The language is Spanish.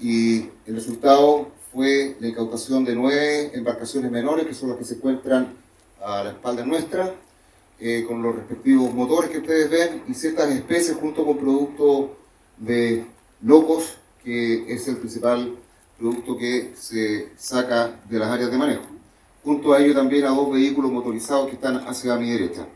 y el resultado fue la incautación de nueve embarcaciones menores, que son las que se encuentran a la espalda nuestra, eh, con los respectivos motores que ustedes ven, y ciertas especies junto con productos de locos, que es el principal producto que se saca de las áreas de manejo. Junto a ello también a dos vehículos motorizados que están hacia mi derecha.